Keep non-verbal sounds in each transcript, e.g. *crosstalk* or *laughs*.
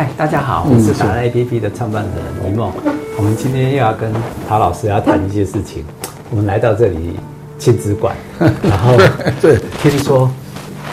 嗨，大家好，我是达人 APP 的创办人李梦。我们今天又要跟陶老师要谈一些事情。我们来到这里亲子馆，*laughs* 然后对，听说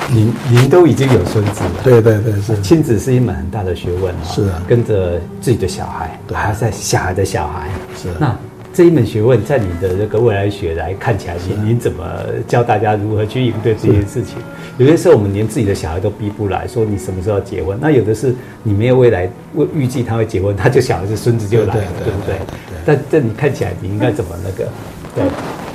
您您都已经有孙子了。对对对，是亲子是一门很大的学问。是啊，跟着自己的小孩，还要在小孩的小孩。是那。这一门学问，在你的这个未来学来看起来，您您怎么教大家如何去应对这件事情？有些时候我们连自己的小孩都逼不来，说你什么时候要结婚？那有的是你没有未来预预计他会结婚，他就小孩子孙子就来了，对不对？但这你看起来，你应该怎么那个？*laughs* 对，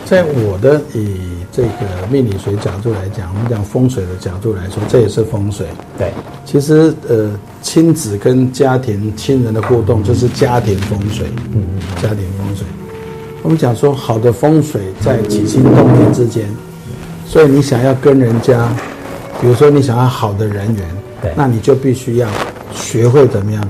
在我的以这个命理学角度来讲，我们讲风水的角度来说，这也是风水。对，其实呃，亲子跟家庭亲人的互动就是家庭风水。嗯嗯，家庭风水。我们讲说，好的风水在起心动念之间，所以你想要跟人家，比如说你想要好的人缘，对，那你就必须要学会怎么样，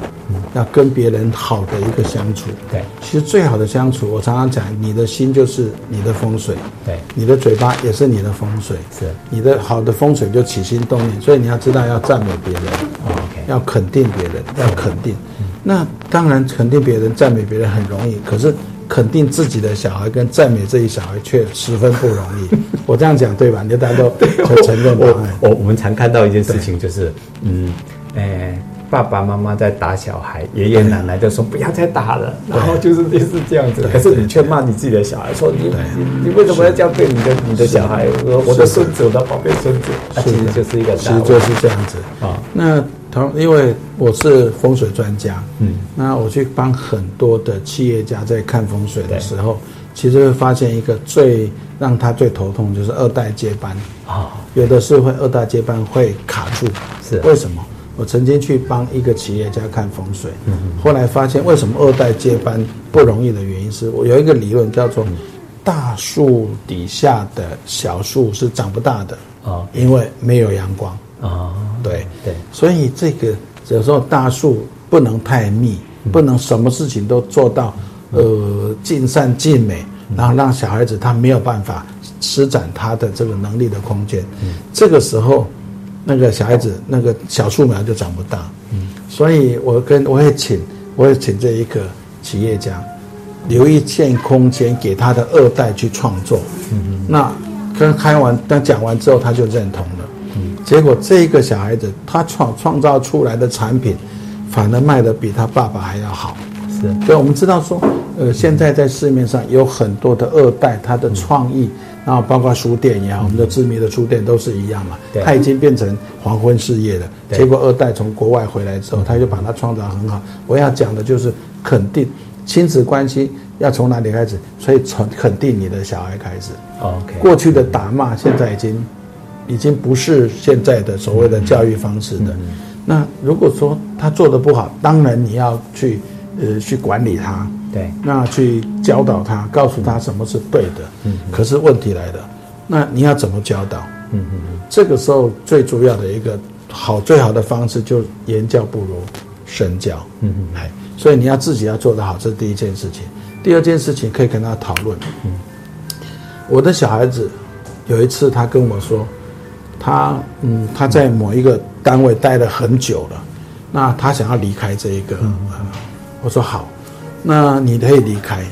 要跟别人好的一个相处。对，其实最好的相处，我常常讲，你的心就是你的风水，对，你的嘴巴也是你的风水，是，你的好的风水就起心动念，所以你要知道要赞美别人要肯定别人，要肯定。那当然肯定别人、赞美别人很容易，可是。肯定自己的小孩跟赞美自己小孩却十分不容易。*laughs* 我这样讲对吧？你大家都承认我我我们常看到一件事情，就是嗯，哎，爸爸妈妈在打小孩，爷爷奶奶就说不要再打了，然后就是类似这样子。可是你却骂你自己的小孩，说你你你为什么要这样对你的你的小孩？我的孙子，我的宝贝孙子，他其实就是一个，其实就是这样子。啊。那。同，因为我是风水专家，嗯，那我去帮很多的企业家在看风水的时候，其实会发现一个最让他最头痛就是二代接班。啊，有的是会二代接班会卡住，是。为什么？我曾经去帮一个企业家看风水，嗯，后来发现为什么二代接班不容易的原因是我有一个理论叫做大树底下的小树是长不大的啊，因为没有阳光。啊，对对，所以这个有时候大树不能太密，不能什么事情都做到，呃，尽善尽美，然后让小孩子他没有办法施展他的这个能力的空间。这个时候，那个小孩子那个小树苗就长不大。嗯，所以我跟我也请，我也请这一个企业家留一片空间给他的二代去创作。那跟开完，当讲完之后，他就认同了。结果这个小孩子他创创造出来的产品，反而卖得比他爸爸还要好。是，所以我们知道说，呃，现在在市面上有很多的二代，他的创意，然后包括书店也好，我们的知名的书店都是一样嘛。对，他已经变成黄昏事业了。结果二代从国外回来之后，他就把它创造很好。我要讲的就是肯定亲子关系要从哪里开始？所以从肯定你的小孩开始。OK，过去的打骂现在已经。已经不是现在的所谓的教育方式的。那如果说他做的不好，当然你要去呃去管理他，对，那去教导他，告诉他什么是对的。嗯。可是问题来了，那你要怎么教导？嗯嗯嗯。这个时候最主要的一个好最好的方式，就言教不如身教。嗯嗯。哎，所以你要自己要做得好，这是第一件事情。第二件事情可以跟他讨论。嗯。我的小孩子有一次他跟我说。他嗯，他在某一个单位待了很久了，那他想要离开这一个，嗯，我说好，那你可以离开。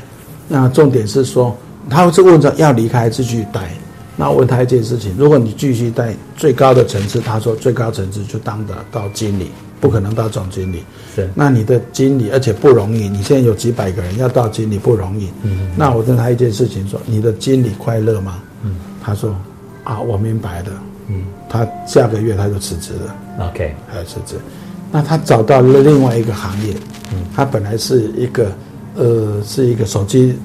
那重点是说，他是问着要离开还是继续待。那我问他一件事情：如果你继续待最高的层次，他说最高层次就当得到经理，不可能到总经理。是。那你的经理而且不容易，你现在有几百个人要到经理不容易。嗯。那我问他一件事情：说你的经理快乐吗？嗯。他说啊，我明白的。嗯，他下个月他就辞职了。OK，还要辞职。那他找到了另外一个行业。嗯，他本来是一个，呃，是一个手机。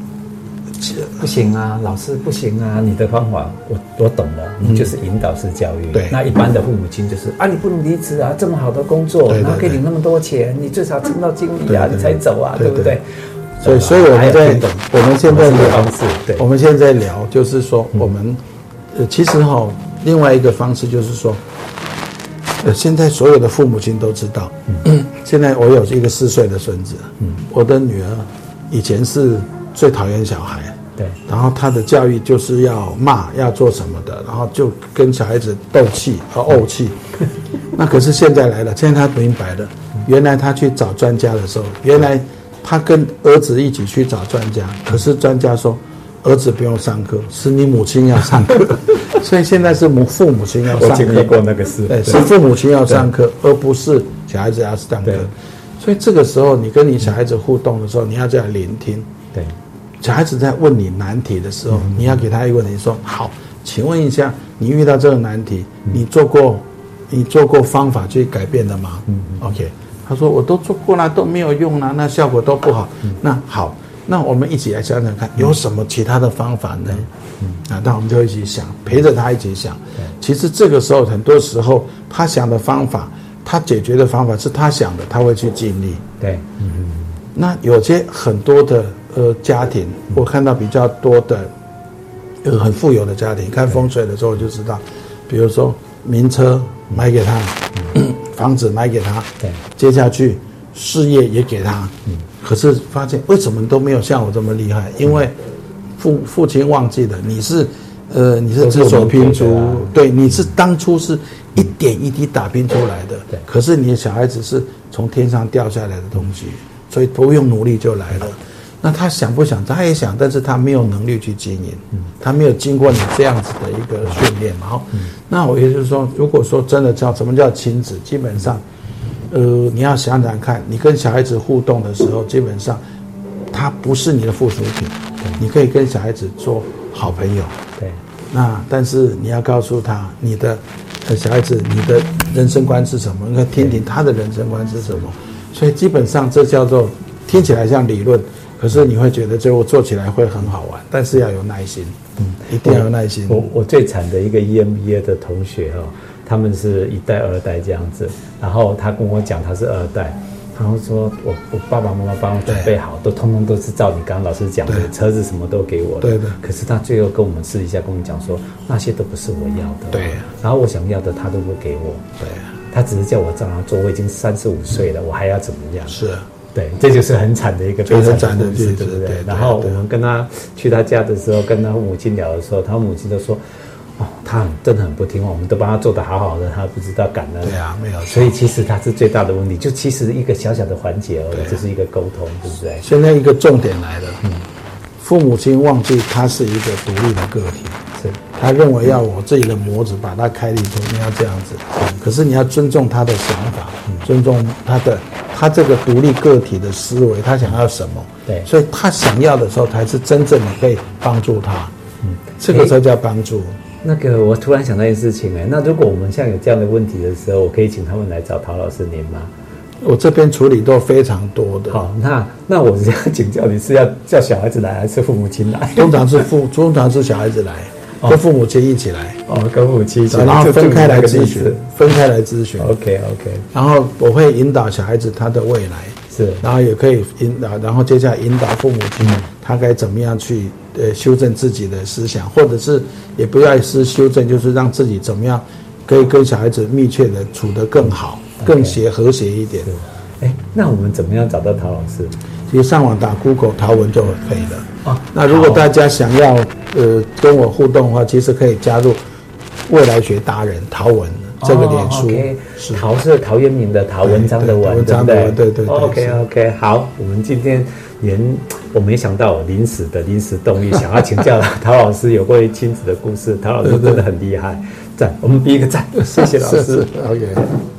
不行啊，老师不行啊！你的方法我我懂了，你就是引导式教育。对，那一般的父母亲就是啊，你不能离职啊，这么好的工作，然后给你那么多钱，你最少撑到经理啊，你才走啊，对不对？所以，所以我们在我们现在的方式，对，我们现在聊就是说，我们呃，其实哈。另外一个方式就是说，呃，现在所有的父母亲都知道，嗯，*clears throat* 现在我有一个四岁的孙子，嗯，我的女儿以前是最讨厌小孩，对，然后她的教育就是要骂，要做什么的，然后就跟小孩子斗气和怄气，*laughs* 那可是现在来了，现在她明白了，原来她去找专家的时候，原来她跟儿子一起去找专家，可是专家说儿子不用上课，是你母亲要上课，*laughs* 所以现在是母父母亲要上课。我经历过那个事，对，是父母亲要上课，而不是小孩子要上课。所以这个时候，你跟你小孩子互动的时候，你要这样聆听。对，小孩子在问你难题的时候，你要给他一个问题，说好，请问一下，你遇到这个难题，你做过？你做过方法去改变的吗？嗯，OK。他说我都做过了，都没有用了，那效果都不好。嗯、那好，那我们一起来想想看，有什么其他的方法呢？嗯，啊，那我们就一起想，陪着他一起想。嗯、其实这个时候，很多时候他想的方法，他解决的方法是他想的，他会去尽力。对，嗯。那有些很多的呃家庭，我看到比较多的呃很富有的家庭，看风水的时候就知道，比如说名车。买给他，嗯、*clears throat* 房子买给他，对，接下去事业也给他，嗯，可是发现为什么都没有像我这么厉害？因为父父亲忘记了你是，呃，你是只手拼珠，对，你是当初是一点一滴打拼出来的，对，可是你的小孩子是从天上掉下来的东西，所以不用努力就来了。那他想不想？他也想，但是他没有能力去经营，嗯，他没有经过你这样子的一个训练嘛。好，嗯，那我也就是说，如果说真的叫什么叫亲子，基本上，呃，你要想想看，你跟小孩子互动的时候，基本上，他不是你的附属品，你可以跟小孩子做好朋友，对。那但是你要告诉他，你的小孩子，你的人生观是什么？应该听听他的人生观是什么。所以基本上这叫做听起来像理论。可是你会觉得最后做起来会很好玩，但是要有耐心，嗯，一定要有耐心。我我最惨的一个 EMBA 的同学哈，他们是一代二代这样子，然后他跟我讲他是二代，然后说我我爸爸妈妈帮我准备好，都通通都是照你刚刚老师讲的，车子什么都给我的，对的。可是他最后跟我们私底下跟我们讲说，那些都不是我要的，对。然后我想要的他都不给我，对。他只是叫我照样做，我已经三十五岁了，我还要怎么样？是。对，这就是很惨的一个悲惨的故事，对不对？然后我们跟他去他家的时候，跟他母亲聊的时候，他母亲都说：“哦，他很真的很不听话，我们都帮他做得好好的，他不知道感恩。”对啊，没有。所以其实他是最大的问题，就其实一个小小的环节而已，就是一个沟通，对不对？现在一个重点来了，嗯，父母亲忘记他是一个独立的个体，是他认为要我自己的模子把它开立出，你要这样子，可是你要尊重他的想法，尊重他的。他这个独立个体的思维，他想要什么？对，所以他想要的时候，才是真正你可以帮助他。嗯，这个时候叫帮助。那个，我突然想到一件事情，哎，那如果我们像有这样的问题的时候，我可以请他们来找陶老师您吗？我这边处理都非常多的。好，那那我是要请教你是要叫小孩子来，还是父母亲来？通常是父，通常是小孩子来。*laughs* 跟父母亲一起来哦，跟父母亲一起来，然后分开来咨询，分开来咨询。OK OK，然后我会引导小孩子他的未来是，然后也可以引导，然后接下来引导父母亲他该怎么样去呃修正自己的思想，或者是也不要是修正，就是让自己怎么样可以跟小孩子密切的处得更好，更协和谐一点。哎，那我们怎么样找到陶老师？其实上网打 Google 陶文就可以了。哦，那如果大家想要呃跟我互动的话，其实可以加入未来学达人陶文这个脸书。陶是陶渊明的陶，文章的文，文章的文，对对。OK OK，好，我们今天连我没想到临时的临时动力，想要请教 *laughs* 陶老师有关于亲子的故事，陶老师真的很厉害，赞，我们比一个赞，*laughs* 谢谢老师。OK。